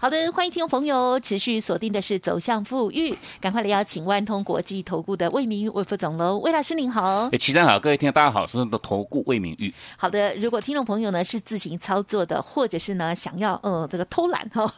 好的，欢迎听众朋友持续锁定的是走向富裕，赶快来邀请万通国际投顾的魏明玉魏副总喽，魏老师您好。哎，齐正好，各位听众大家好，我是的投顾魏明玉。好的，如果听众朋友呢是自行操作的，或者是呢想要呃这个偷懒哈，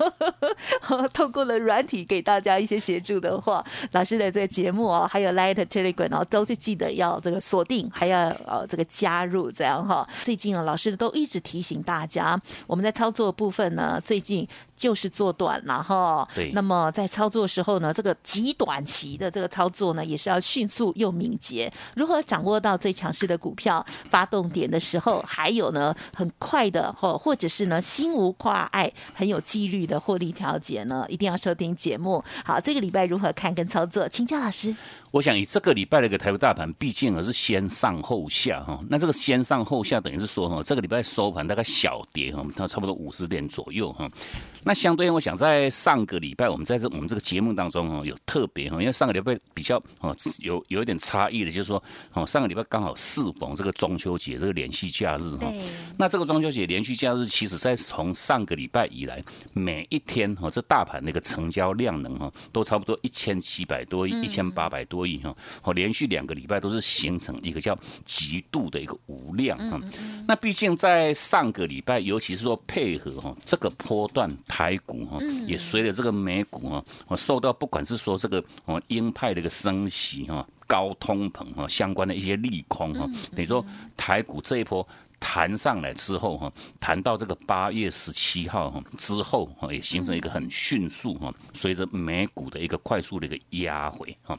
透过了软体给大家一些协助的话，老师的这个节目哦，还有 Light Telegram 哦，都是记得要这个锁定，还要呃这个加入这样哈。最近啊，老师都一直提醒大家，我们在操作部分呢，最近。就是做短了哈，对。那么在操作的时候呢，这个极短期的这个操作呢，也是要迅速又敏捷。如何掌握到最强势的股票发动点的时候，还有呢，很快的或或者是呢，心无挂碍、很有纪律的获利调节呢？一定要收听节目。好，这个礼拜如何看跟操作？请教老师。我想以这个礼拜的一个台股大盘，毕竟而是先上后下哈。那这个先上后下，等于是说哈，这个礼拜收盘大概小跌哈，它差不多五十点左右哈。那相对，我想在上个礼拜，我们在这我们这个节目当中哦，有特别哈，因为上个礼拜比较哦有有一点差异的，就是说哦，上个礼拜刚好适逢这个中秋节这个连续假日哈。那这个中秋节连续假日，其实在从上个礼拜以来，每一天哦，这大盘那个成交量能哈，都差不多一千七百多亿、一千八百多。亿哈，哦，连续两个礼拜都是形成一个叫极度的一个无量哈。那毕竟在上个礼拜，尤其是说配合哈这个波段台股哈，也随着这个美股哈，我受到不管是说这个哦鹰派的一个升息哈、高通膨哈相关的一些利空哈，等于说台股这一波。弹上来之后哈，弹到这个八月十七号哈之后哈，也形成一个很迅速哈，随着美股的一个快速的一个压回哈，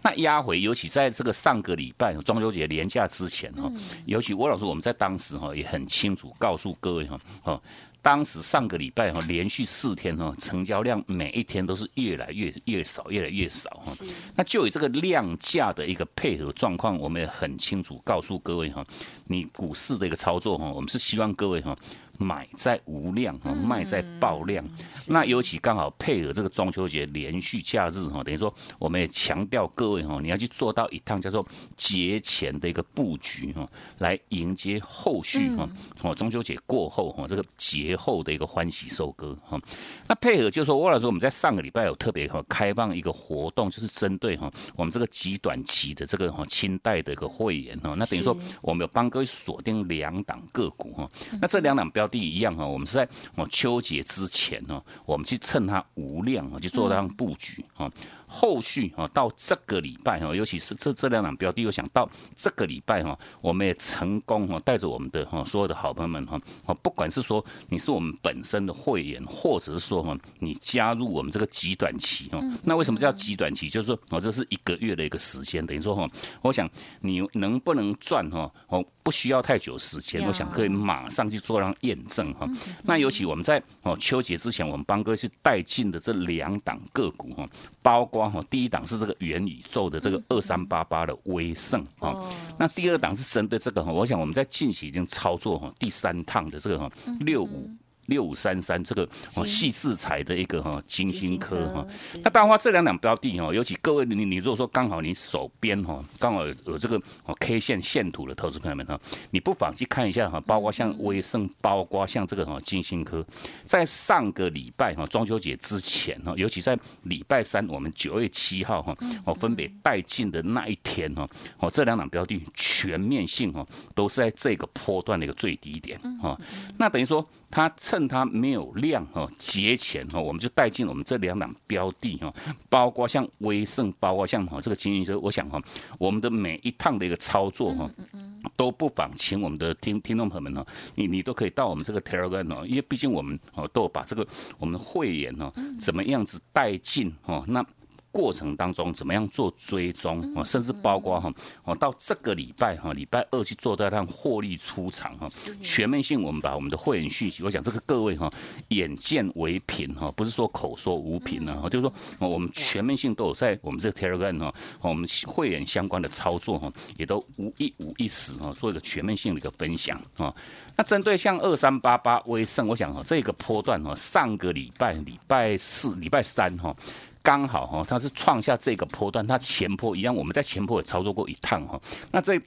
那压回尤其在这个上个礼拜中秋节连假之前哈，尤其我老师我们在当时哈也很清楚告诉各位哈哦。当时上个礼拜哈，连续四天哈，成交量每一天都是越来越越少，越来越少哈。那就以这个量价的一个配合状况，我们也很清楚告诉各位哈，你股市的一个操作哈，我们是希望各位哈。买在无量哈，卖在爆量。那尤其刚好配合这个中秋节连续假日哈，等于说我们也强调各位哈，你要去做到一趟叫做节前的一个布局哈，来迎接后续哈。哦，中秋节过后哈，这个节后的一个欢喜收割哈。那配合就是说，我来说我们在上个礼拜有特别哈开放一个活动，就是针对哈我们这个极短期的这个哈清代的一个会员哈。那等于说我们有帮各位锁定两档个股哈。那这两档标。地一样哈，我们是在哦秋节之前呢，我们去趁它无量啊，去做这样布局啊。后续啊，到这个礼拜哈，尤其是这这两档标的，我想到这个礼拜哈，我们也成功哈，带着我们的哈所有的好朋友们哈，啊，不管是说你是我们本身的会员，或者是说哈，你加入我们这个极短期哈，那为什么叫极短期？就是说哦，这是一个月的一个时间，等于说哈，我想你能不能赚哈，哦，不需要太久时间，我想可以马上去做让验证哈。那尤其我们在哦秋节之前，我们帮哥去带进的这两档个股哈，包括。哈，第一档是这个元宇宙的这个二三八八的威盛啊，那第二档是针对这个哈，我想我们在近期已经操作哈第三趟的这个哈六五。六五三三这个哦细制材的一个哈金星科哈，那当然话这两档标的哈，尤其各位你你如果说刚好你手边哈刚好有这个哦 K 线线图的投资朋友们哈，你不妨去看一下哈，包括像威盛，包括像这个哈金星科，在上个礼拜哈中秋节之前哈，尤其在礼拜三我们九月七号哈，哦分别带进的那一天哈，哦这两档标的全面性哈都是在这个波段的一个最低点哈，那等于说。它趁它没有量哈，节前哈，我们就带进我们这两档标的哈，包括像威盛，包括像哈这个金鹰车，我想哈，我们的每一趟的一个操作哈，都不妨请我们的听听众朋友们哈，你你都可以到我们这个 Telegram 哦，因为毕竟我们哦都有把这个我们的会员哦怎么样子带进哦，那。过程当中怎么样做追踪啊，甚至包括哈哦到这个礼拜哈礼拜二去做到让获利出场哈，全面性我们把我们的会员讯息，我想这个各位哈眼见为凭哈，不是说口说无凭呢，就是说我们全面性都有在我们这个 Telegram 哈，我们会员相关的操作哈，也都无一无一时哈，做一个全面性的一个分享啊。那针对像二三八八威盛，我想哈这个波段哈，上个礼拜礼拜四、礼拜三哈。刚好哈，它是创下这个波段，它前坡一样，我们在前坡也操作过一趟哈。那这。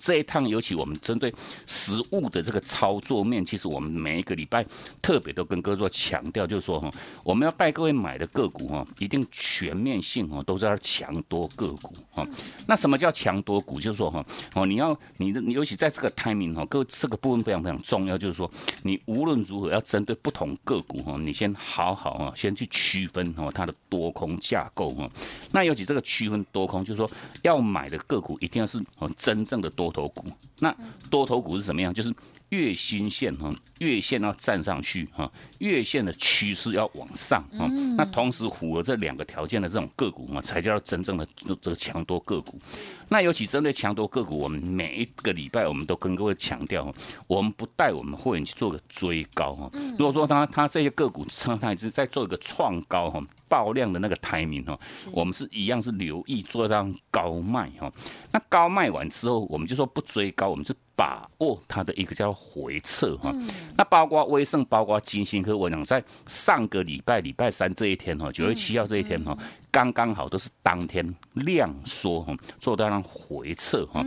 这一趟，尤其我们针对实物的这个操作面，其实我们每一个礼拜特别都跟各位强调，就是说哈，我们要带各位买的个股哈，一定全面性哈，都在强多个股哈。那什么叫强多股？就是说哈，哦，你要你的，尤其在这个 timing 哈，各位这个部分非常非常重要，就是说你无论如何要针对不同个股哈，你先好好啊，先去区分哈它的多空架构哈。那尤其这个区分多空，就是说要买的个股一定要是哦真正的多。多头股，那多头股是什么样？就是月均线哈，月线要站上去哈，月线的趋势要往上啊。那同时符合这两个条件的这种个股嘛，才叫真正的这个强多个股。那尤其针对强多个股，我们每一个礼拜我们都跟各位强调，我们不带我们会员去做个追高哈。如果说他他这些个股他一直在做一个创高哈。爆量的那个台名哈，我们是一样是留意做到高卖哈。那高卖完之后，我们就说不追高，我们是把握它的一个叫回撤哈。那包括威盛，包括金星科，我想在上个礼拜礼拜三这一天哈，九月七号这一天哈，刚刚好都是当天量缩哈，做到让回撤哈。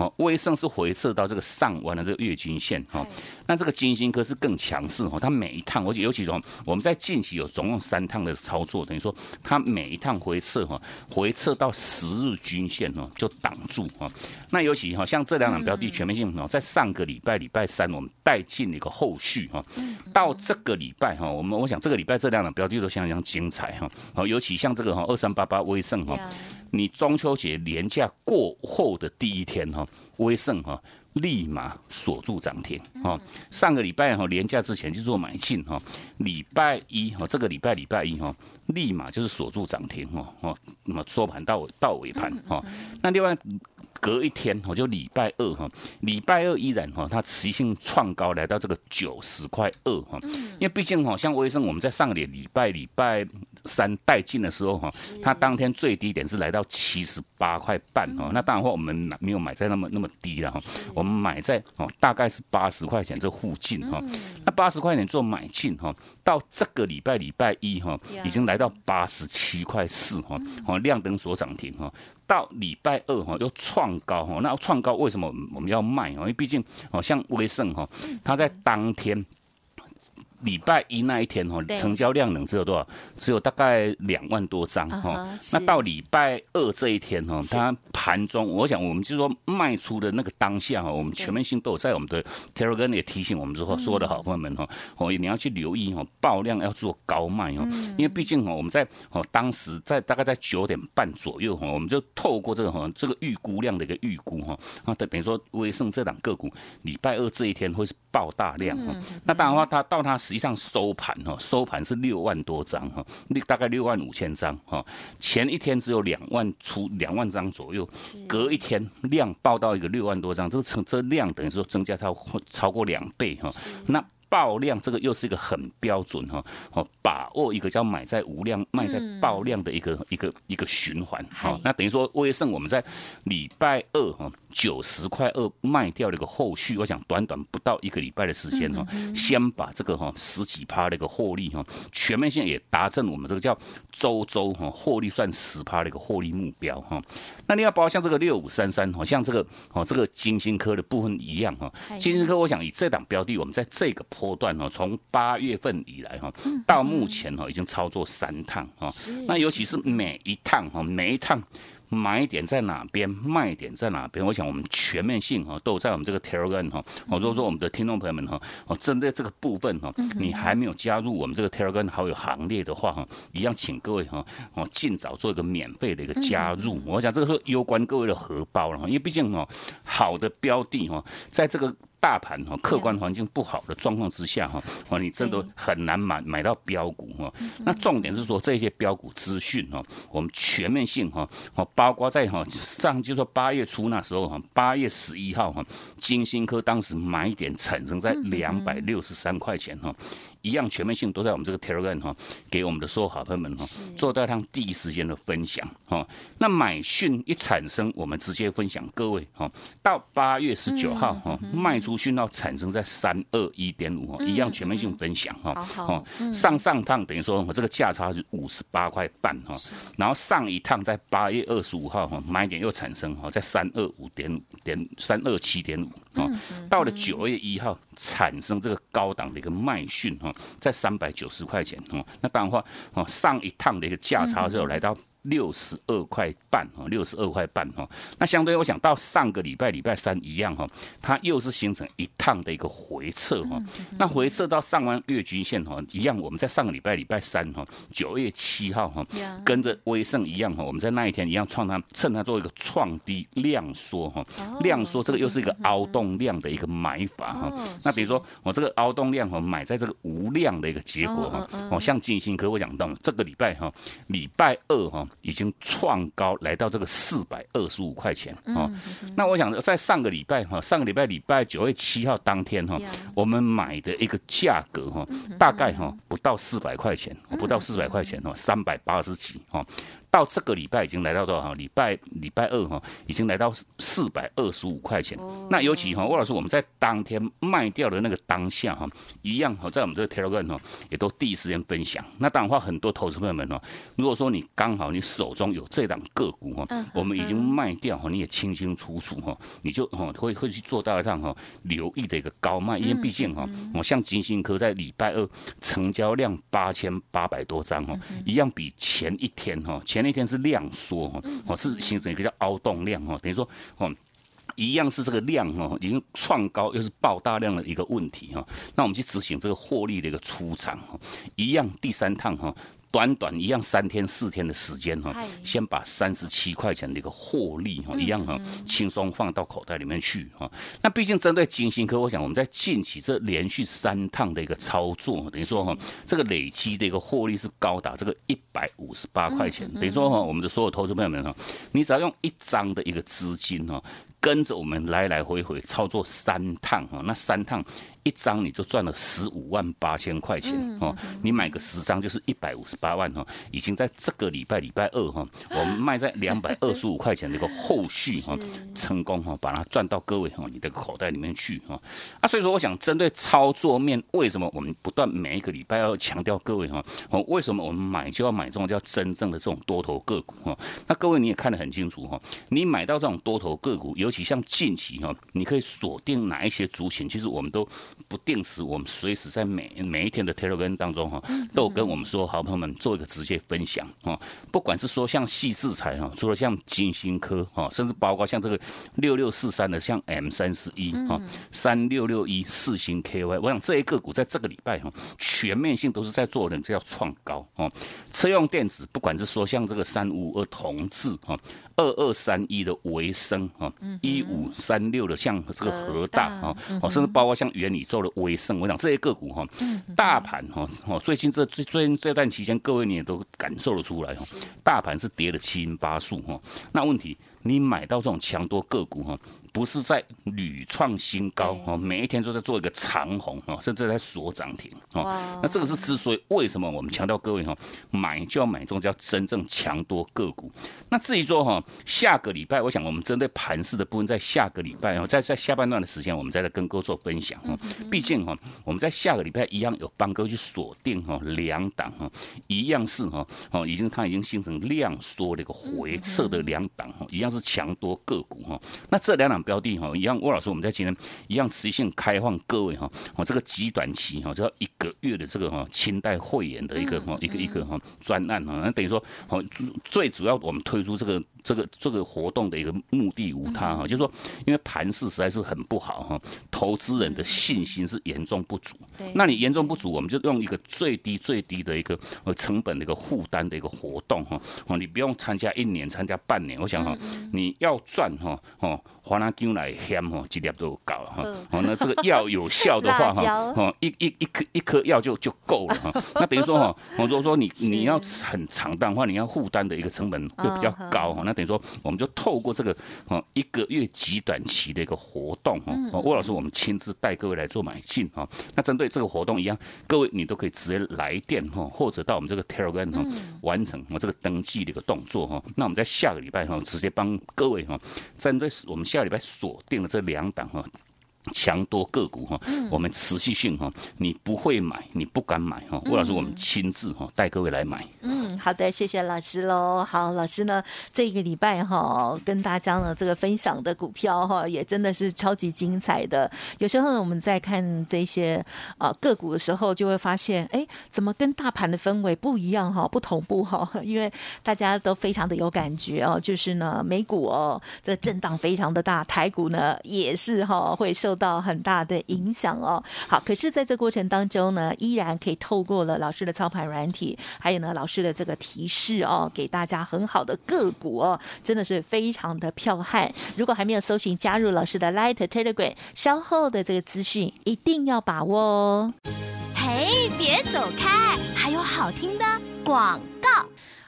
哦，威盛是回撤到这个上弯的这个月均线哈，那这个金星科是更强势哈，它每一趟，而且尤其从我们在近期有总共三趟的操作，等于说它每一趟回撤哈，回撤到十日均线哦就挡住哈，那尤其哈像这两档标的全面性哦，在上个礼拜礼拜三我们带进了一个后续哈，到这个礼拜哈，我们我想这个礼拜这两档标的都相当精彩哈，好尤其像这个哈二三八八威盛哈。你中秋节连假过后的第一天哈，威盛哈立马锁住涨停哈。上个礼拜哈连假之前就做买进哈，礼拜一哈这个礼拜礼拜一哈立马就是锁住涨停哈哦，那么收盘到到尾盘哈。那另外。隔一天，我就礼拜二哈，礼拜二依然哈，它持续性创高来到这个九十块二哈，因为毕竟哈，像威盛我们在上个礼拜礼拜三带进的时候哈，它当天最低点是来到七十八块半哈，那当然话我们没有买在那么那么低了哈，我们买在哦大概是八十块钱这附近哈，那八十块钱做买进哈，到这个礼拜礼拜一哈，已经来到八十七块四哈，哦亮灯所涨停哈。到礼拜二哈又创创高哈，那创高为什么我们要卖哦？因为毕竟哦像威盛哈，它在当天。礼拜一那一天哈，成交量能只有多少？只有大概两万多张哈。那到礼拜二这一天哈，它盘中，我想我们就是说卖出的那个当下哈，我们全面性都有在我们的 Telegram 也提醒我们之后，说的好朋友们哈，哦你要去留意哈，爆量要做高卖哦，因为毕竟哈我们在哦当时在大概在九点半左右哈，我们就透过这个哈这个预估量的一个预估哈，啊等于说威盛这档个股礼拜二这一天会是爆大量哈。那当然话它到它。实际上收盘哈，收盘是六万多张哈，六大概六万五千张哈。前一天只有两万出两万张左右，隔一天量爆到一个六万多张，这个成这量等于说增加到超过两倍哈。那爆量这个又是一个很标准哈，哦，把握一个叫买在无量卖在爆量的一个一个一个循环哈。那等于说威盛我们在礼拜二哈。九十块二卖掉了一个后续，我想短短不到一个礼拜的时间哈，先把这个哈十几趴的一个获利哈，全面性也达成我们这个叫周周哈获利算十趴的一个获利目标哈。那另外包括像这个六五三三哈，像这个哦这个金星科的部分一样哈，金星科我想以这档标的，我们在这个波段哈，从八月份以来哈，到目前哈已经操作三趟哈，那尤其是每一趟哈每一趟。买点在哪边，卖点在哪边？我想我们全面性哈都在我们这个 Telegram 哈。我如果说我们的听众朋友们哈，哦，针对这个部分哈，你还没有加入我们这个 Telegram 好友行列的话哈，一样请各位哈，哦，尽早做一个免费的一个加入。我想这个是攸关各位的荷包了哈，因为毕竟哦，好的标的哈，在这个。大盘哈客观环境不好的状况之下哈，哦你真的很难买买到标股哈。那重点是说这些标股资讯哈，我们全面性哈，哦包括在哈上就说八月初那时候哈，八月十一号哈，金星科当时买点产生在两百六十三块钱哈。一样全面性都在我们这个 Telegram 哈，给我们的所有好朋友们哈，做到趟第一时间的分享哈。那买讯一产生，我们直接分享各位哈。到八月十九号哈，卖出讯号产生在三二一点五哈，一样全面性分享哈。好，上上趟等于说我这个价差是五十八块半哈，然后上一趟在八月二十五号哈，买点又产生哈，在三二五点点三二七点五啊，到了九月一号产生这个高档的一个卖讯哈。在三百九十块钱哦，那当然话哦，上一趟的一个价差就来到。六十二块半哈，六十二块半哈。那相对我想到上个礼拜礼拜三一样哈，它又是形成一趟的一个回撤哈。那回撤到上完月均线哈，一样我们在上个礼拜礼拜三哈，九月七号哈，跟着威盛一样哈，我们在那一天一样创它，趁它做一个创低量缩哈，量缩这个又是一个凹动量的一个买法哈。那比如说我这个凹动量哈，买在这个无量的一个结果哈，哦像金星科我讲到这个礼拜哈，礼拜二哈。已经创高来到这个四百二十五块钱哦。那我想在上个礼拜哈，上个礼拜礼拜九月七号当天哈，我们买的一个价格哈，大概哈不到四百块钱，不到四百块钱哈，三百八十几哦。到这个礼拜已经来到多少？礼拜礼拜二哈，已经来到四百二十五块钱。那尤其哈，魏老师我们在当天卖掉的那个当下哈，一样哈，在我们这个 Telegram 哈，也都第一时间分享。那当然话，很多投资朋友们哈，如果说你刚好你手中有这档个股哈，我们已经卖掉哈，你也清清楚楚哈，你就哈会会去做到一趟哈留意的一个高卖，因为毕竟哈，我像金星科在礼拜二成交量八千八百多张哈，一样比前一天哈前。那天是量缩哈，哦是形成一个叫凹动量哈，等于说哦一样是这个量哦，已经创高又是爆大量的一个问题哈，那我们去执行这个获利的一个出场哈，一样第三趟哈。短短一样三天四天的时间哈，先把三十七块钱的一个获利哈，一样哈，轻松放到口袋里面去哈。那毕竟针对金星科，我想我们在近期这连续三趟的一个操作，等于说哈，这个累积的一个获利是高达这个一百五十八块钱。等于说哈，我们的所有投资朋友们哈，你只要用一张的一个资金哈，跟着我们来来回回操作三趟哈，那三趟。一张你就赚了十五万八千块钱哦，你买个十张就是一百五十八万哈，已经在这个礼拜礼拜二哈，我们卖在两百二十五块钱的一个后续 哈，成功哈，把它赚到各位哈你的口袋里面去哈啊，所以说我想针对操作面，为什么我们不断每一个礼拜要强调各位哈，哦，为什么我们买就要买这种叫真正的这种多头个股哈？那各位你也看得很清楚哈，你买到这种多头个股，尤其像近期哈，你可以锁定哪一些族群，其实我们都。不定时，我们随时在每每一天的 Telegram 当中哈，都跟我们说好朋友们做一个直接分享哈。不管是说像细制材哈，除了像金星科哈，甚至包括像这个六六四三的像 M 三十一哈，三六六一四星 KY，我想这一个股在这个礼拜哈，全面性都是在做人，这叫创高哦。车用电子，不管是说像这个三五二同志哈。二二三一的维生啊，一五三六的像这个核大啊，哦，甚至包括像元宇宙的威盛，我想这些个股哈，大盘哈，哦，最近这最最近这段期间，各位你也都感受得出来哈，大盘是跌了七零八数哈，那问题。你买到这种强多个股哈，不是在屡创新高哈，每一天都在做一个长红哈，甚至在锁涨停哈。那这个是之所以为什么我们强调各位哈，买就要买这种叫真正强多个股。那至于说哈，下个礼拜，我想我们针对盘市的部分，在下个礼拜哦，在在下半段的时间，我们再来跟各位做分享哈。毕竟哈，我们在下个礼拜一样有帮哥去锁定哈两档哈，一样是哈哦，已经它已经形成量缩的一个回撤的两档哈，一样。是强多个股哈，那这两档标的哈一样，吴老师我们在今天一样实现开放各位哈，我这个极短期哈，就要一个月的这个哈清代会员的一个哈一个一个哈专案哈，那等于说哦最主要我们推出这个这个这个活动的一个目的无他哈，就是说，因为盘势实在是很不好哈，投资人的信心是严重不足。那你严重不足，我们就用一个最低最低的一个呃成本的一个负担的一个活动哈，哦，你不用参加一年，参加半年，我想哈，你要赚哈哦。华南姜来咸吼，几粒都搞了哈。哦，那这个药有效的话 哈，哦，一一一颗一颗药就就够了哈。那等于说哈，如果说你你要很长的话，你要负担的一个成本会比较高哈。那等于说，我们就透过这个哦一个月极短期的一个活动哦，魏老师我们亲自带各位来做买进哈。那针对这个活动一样，各位你都可以直接来电哈，或者到我们这个 Telegram 哈完成我这个登记的一个动作哈。那我们在下个礼拜哈，直接帮各位哈，针对我们。下个礼拜锁定了这两档哈。强多个股哈，我们持续性哈，你不会买，你不敢买哈。魏老师，我们亲自哈带各位来买。嗯，好的，谢谢老师喽。好，老师呢，这个礼拜哈跟大家呢这个分享的股票哈，也真的是超级精彩的。有时候呢，我们在看这些啊个股的时候，就会发现，哎，怎么跟大盘的氛围不一样哈，不同步哈？因为大家都非常的有感觉哦，就是呢，美股哦，这震荡非常的大，台股呢也是哈会受。受到很大的影响哦。好，可是在这过程当中呢，依然可以透过了老师的操盘软体，还有呢老师的这个提示哦，给大家很好的个股哦，真的是非常的彪悍。如果还没有搜寻加入老师的 Light Telegram，稍后的这个资讯一定要把握哦。嘿，别走开，还有好听的广告。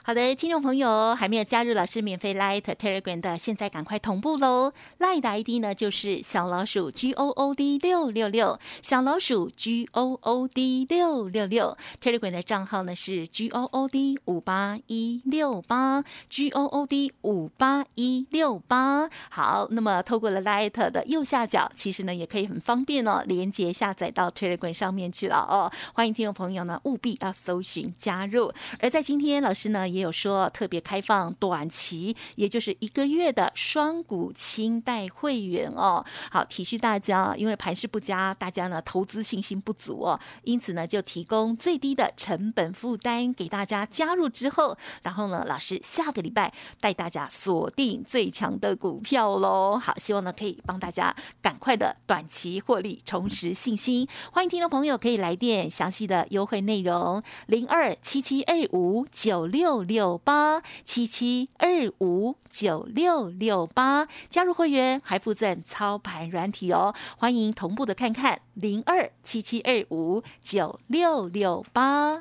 好的，听众朋友还没有加入老师免费 Light Telegram 的，现在赶快同步喽！Light 的 ID 呢就是小老鼠 G O O D 六六六，小老鼠 G O O D 六六六，Telegram 的账号呢是 G O O D 五八一六八，G O O D 五八一六八。好，那么透过了 Light 的右下角，其实呢也可以很方便哦，连接下载到 Telegram 上面去了哦。欢迎听众朋友呢务必要搜寻加入。而在今天，老师呢。也有说特别开放短期，也就是一个月的双股清代会员哦。好，提示大家，因为盘势不佳，大家呢投资信心不足哦，因此呢就提供最低的成本负担给大家加入之后，然后呢老师下个礼拜带大家锁定最强的股票喽。好，希望呢可以帮大家赶快的短期获利，重拾信心。欢迎听众朋友可以来电，详细的优惠内容零二七七二五九六。六八七七二五九六六八，加入会员还附赠操盘软体哦，欢迎同步的看看零二七七二五九六六八。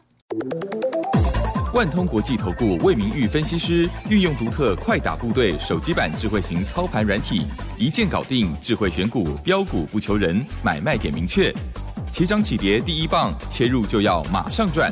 万通国际投顾魏明玉分析师运用独特快打部队手机版智慧型操盘软体，一键搞定智慧选股标股不求人，买卖点明确，起涨起跌第一棒，切入就要马上赚。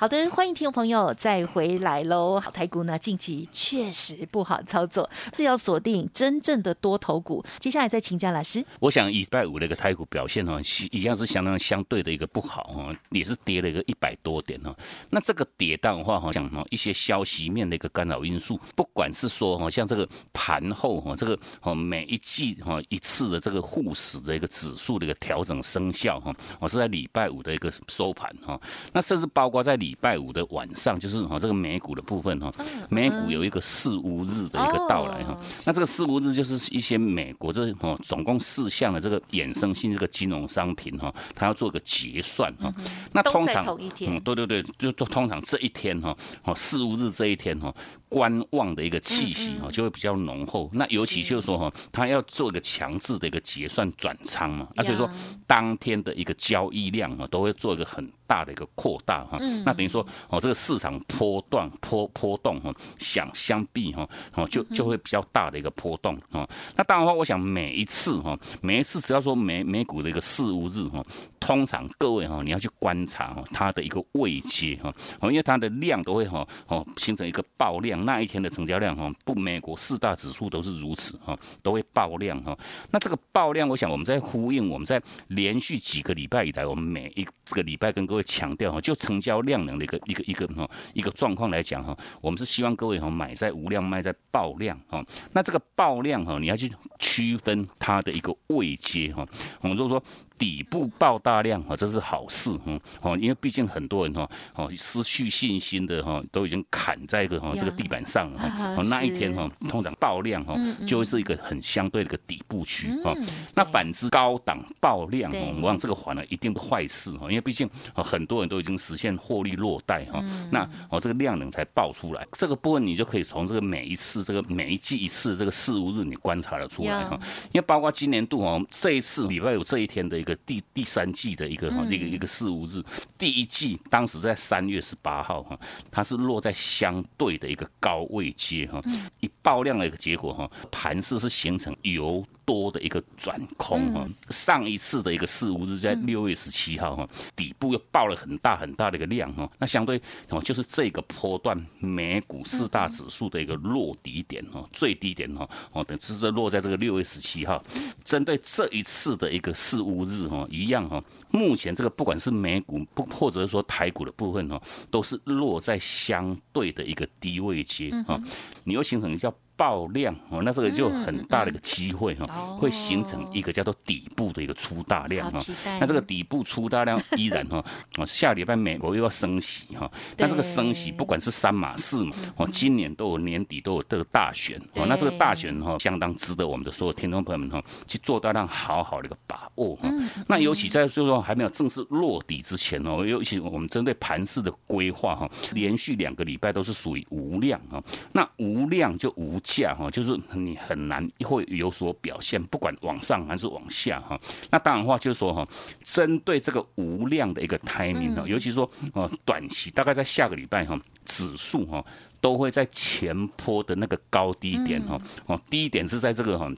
好的，欢迎听众朋友再回来喽。好，台股呢近期确实不好操作，是要锁定真正的多头股。接下来再请教老师。我想礼拜五的一个台股表现哦，一样是相当相对的一个不好哦，也是跌了一个一百多点哦。那这个跌的话，好像哦一些消息面的一个干扰因素，不管是说哦像这个盘后哈，这个哦每一季哈一次的这个沪市的一个指数的一个调整生效哈，我是在礼拜五的一个收盘哈，那甚至包括在礼。礼拜五的晚上，就是哈这个美股的部分哈，美股有一个四五日的一个到来哈。那这个四五日就是一些美国这哦总共四项的这个衍生性这个金融商品哈，它要做个结算哈。那通常嗯对对对，就通常这一天哈哦四五日这一天哈。观望的一个气息哈，就会比较浓厚。那尤其就是说哈，他要做一个强制的一个结算转仓嘛，啊，所以说当天的一个交易量啊，都会做一个很大的一个扩大哈。那等于说哦，这个市场波段波波动哈，想相比哈，哦就就会比较大的一个波动啊。那当然话，我想每一次哈，每一次只要说美美股的一个四五日哈，通常各位哈，你要去观察哈，它的一个位阶哈，哦，因为它的量都会哈哦形成一个爆量。那一天的成交量哈，不，美国四大指数都是如此哈，都会爆量哈。那这个爆量，我想我们在呼应，我们在连续几个礼拜以来，我们每一这个礼拜跟各位强调哈，就成交量能的一个一个一个哈一个状况来讲哈，我们是希望各位哈买在无量，卖在爆量哈。那这个爆量哈，你要去区分它的一个位阶哈。我们如果说。底部爆大量啊，这是好事哈哦，因为毕竟很多人哈哦失去信心的哈都已经砍在一个哈这个地板上了哈哦 那一天哈通常爆量哈就会是一个很相对的一个底部区哈那反之高档爆量哈我想这个反而一定不坏事哈因为毕竟很多人都已经实现获利落袋哈那哦这个量能才爆出来这个部分你就可以从这个每一次这个每一季一次这个四五日你观察了出来哈因为包括今年度哦这一次礼拜有这一天的一个。个第第三季的一个哈一个一个四五日，第一季当时在三月十八号哈，它是落在相对的一个高位阶哈，一爆量的一个结果哈，盘势是形成由。多的一个转空哈，上一次的一个四五日在六月十七号哈，底部又爆了很大很大的一个量哈，那相对哦就是这个波段美股四大指数的一个落底点哈，最低点哈哦，等是这落在这个六月十七号，针对这一次的一个四五日哈，一样哈，目前这个不管是美股不或者是说台股的部分哈，都是落在相对的一个低位阶哈，你又形成叫。爆量哦，那这个就很大的一个机会哈，会形成一个叫做底部的一个出大量哈。那这个底部出大量 依然哈，哦，下礼拜美国又要升息哈。那这个升息不管是三码四码哦，今年都有年底都有这个大选哦。那这个大选哈，相当值得我们的所有听众朋友们哈去做大量好好的一个把握哈。那尤其在所以说还没有正式落底之前哦，尤其我们针对盘市的规划哈，连续两个礼拜都是属于无量哈。那无量就无。下哈，就是你很难会有所表现，不管往上还是往下哈。那当然话就是说哈，针对这个无量的一个 timing 哈，尤其说哦，短期大概在下个礼拜哈，指数哈都会在前坡的那个高低点哈，哦，低点是在这个哈。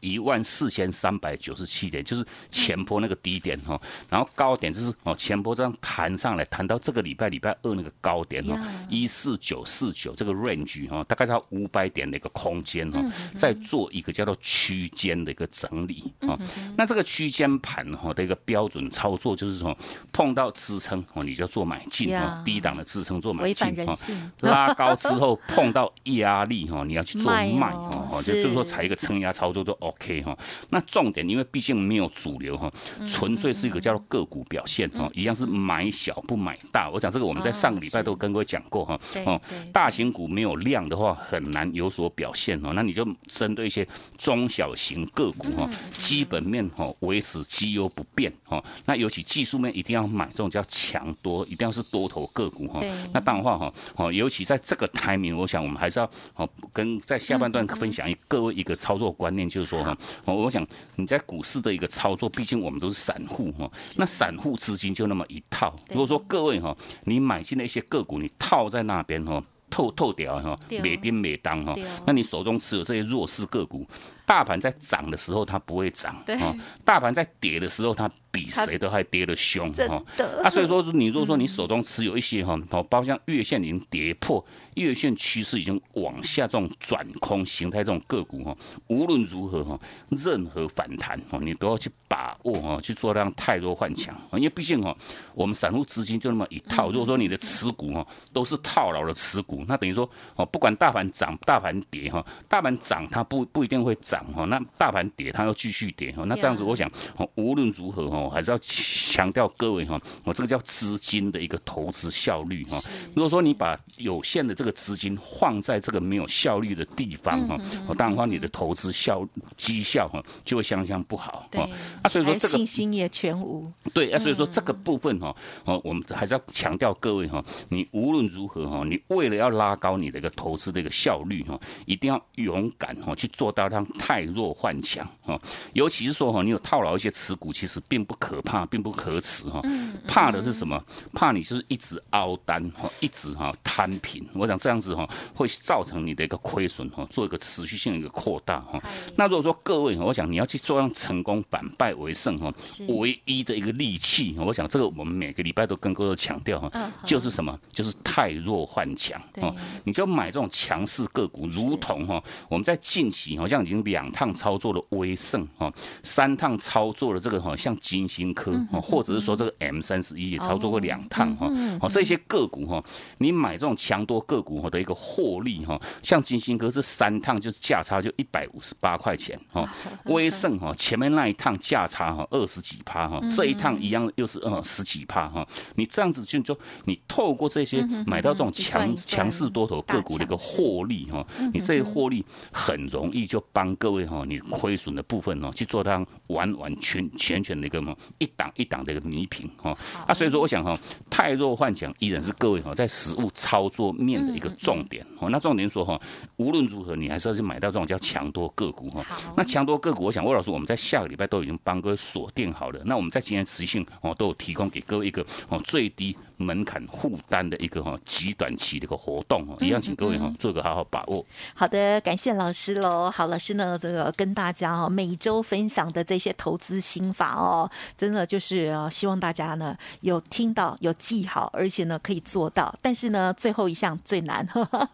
一万四千三百九十七点，就是前波那个低点哈，然后高点就是哦前波这样弹上来，弹到这个礼拜礼拜二那个高点哈，一四九四九这个 range 哈，大概在五百点的一个空间哈，在做一个叫做区间的一个整理啊。那这个区间盘哈的一个标准操作就是说，碰到支撑哦，你就做买进哈，低档的支撑做买进哈，拉高之后碰到压力哈，你要去做卖哈，就就是说踩一个撑压操作都。OK 哈，那重点因为毕竟没有主流哈，纯粹是一个叫做个股表现哈，一样是买小不买大。我讲这个我们在上个礼拜都跟各位讲过哈，哦，大型股没有量的话很难有所表现哦，那你就针对一些中小型个股哈，基本面哈维持绩优不变哈，那尤其技术面一定要买这种叫强多，一定要是多头个股哈。那当然话哈，哦，尤其在这个 timing，我想我们还是要哦跟在下半段分享一各位一个操作观念，就是说。哈，我我想你在股市的一个操作，毕竟我们都是散户哈，那散户资金就那么一套。如果说各位哈，你买进的一些个股，你套在那边哈，透透掉哈，每跌每当哈，那你手中持有这些弱势个股，大盘在涨的时候它不会涨，哈，大盘在跌的时候它。比谁都还跌得凶哈，啊，所以说你如果说你手中持有一些哈，哦，包括像月线已经跌破，月线趋势已经往下这种转空形态这种个股哈，无论如何哈，任何反弹哦，你都要去把握哦，去做这样太多换强，因为毕竟哈，我们散户资金就那么一套，如果说你的持股哈都是套牢的持股，那等于说哦，不管大盘涨大盘跌哈，大盘涨它不不一定会涨哈，那大盘跌它要继续跌哈，那这样子我想哦，无论如何哈。还是要强调各位哈，我这个叫资金的一个投资效率哈。如果说你把有限的这个资金放在这个没有效率的地方哈，我当然话你的投资效绩效哈就会相相不好哈。啊，所以说这个信心也全无。对啊，所以说这个部分哈，哦，我们还是要强调各位哈，你无论如何哈，你为了要拉高你的一个投资的一个效率哈，一定要勇敢哈去做到让太弱换强哈。尤其是说哈，你有套牢一些持股，其实并不。可怕并不可耻哈，怕的是什么？怕你就是一直凹单哈，一直哈摊平。我想这样子哈，会造成你的一个亏损哈，做一个持续性的一个扩大哈。那如果说各位，我想你要去做让成功反败为胜哈，唯一的一个利器，我想这个我们每个礼拜都跟各位强调哈，就是什么？就是太弱换强哦，你就买这种强势个股，如同哈，我们在近期好像已经两趟操作的威盛哈，三趟操作的这个哈，像金星科或者是说这个 M 三十一也操作过两趟哈，哦，这些个股哈，你买这种强多个股哈的一个获利哈，像金星科这三趟就是价差就一百五十八块钱哈，威盛哈前面那一趟价差哈二十几趴哈，这一趟一样又是呃十几趴哈，你这样子就就你透过这些买到这种强强势多头个股的一个获利哈，你这些获利很容易就帮各位哈，你亏损的部分哦去做它完完全全全的一个嘛一档一档的一个弥平哈。啊，所以说我想哈，太弱幻想依然是各位哈在实物操作面的一个重点哦。那重点说哈，无论如何你还是要去买到这种叫强多个股哈。那强多个股，我想魏老师我们在下个礼拜都已经帮各位锁定好了。那我们在今天持续性哦都有提供给各位一个哦最低。门槛负担的一个哈极短期的一个活动哦，一样，请各位哈做个好好把握。好的，感谢老师喽。好，老师呢这个跟大家哦每周分享的这些投资心法哦，真的就是希望大家呢有听到有记好，而且呢可以做到。但是呢最后一项最难，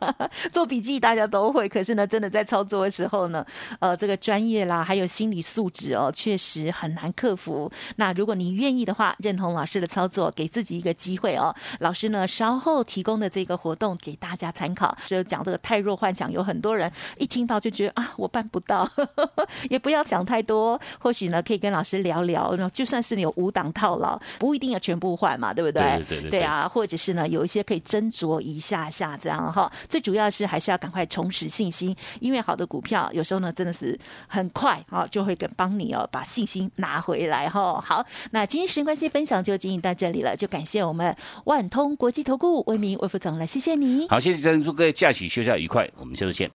做笔记大家都会，可是呢真的在操作的时候呢，呃这个专业啦还有心理素质哦确实很难克服。那如果你愿意的话，认同老师的操作，给自己一个机会。哦，老师呢稍后提供的这个活动给大家参考，就讲这个太弱幻想，有很多人一听到就觉得啊，我办不到，也不要想太多，或许呢可以跟老师聊聊，就算是你有五档套牢，不一定要全部换嘛，对不对？对对对，对啊，或者是呢有一些可以斟酌一下下这样哈，最主要是还是要赶快重拾信心，因为好的股票有时候呢真的是很快啊就会跟帮你哦把信心拿回来哈。好，那今天时间关系分享就进行到这里了，就感谢我们。万通国际投顾魏明魏副总来，谢谢你。好，谢谢珍祝各位假期休假愉快，我们下次见。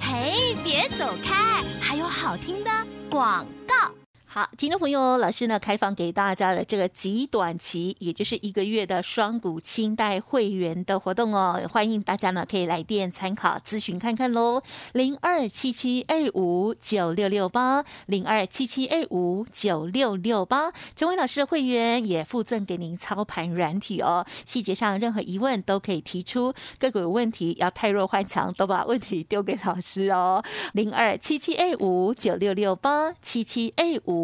嘿，别走开，还有好听的广告。好，听众朋友，老师呢开放给大家的这个极短期，也就是一个月的双股清代会员的活动哦，欢迎大家呢可以来电参考咨询看看喽，零二七七二五九六六八，零二七七二五九六六八，成为老师的会员也附赠给您操盘软体哦，细节上任何疑问都可以提出，个股有问题要太弱换强，都把问题丢给老师哦，零二七七二五九六六八，七七二五。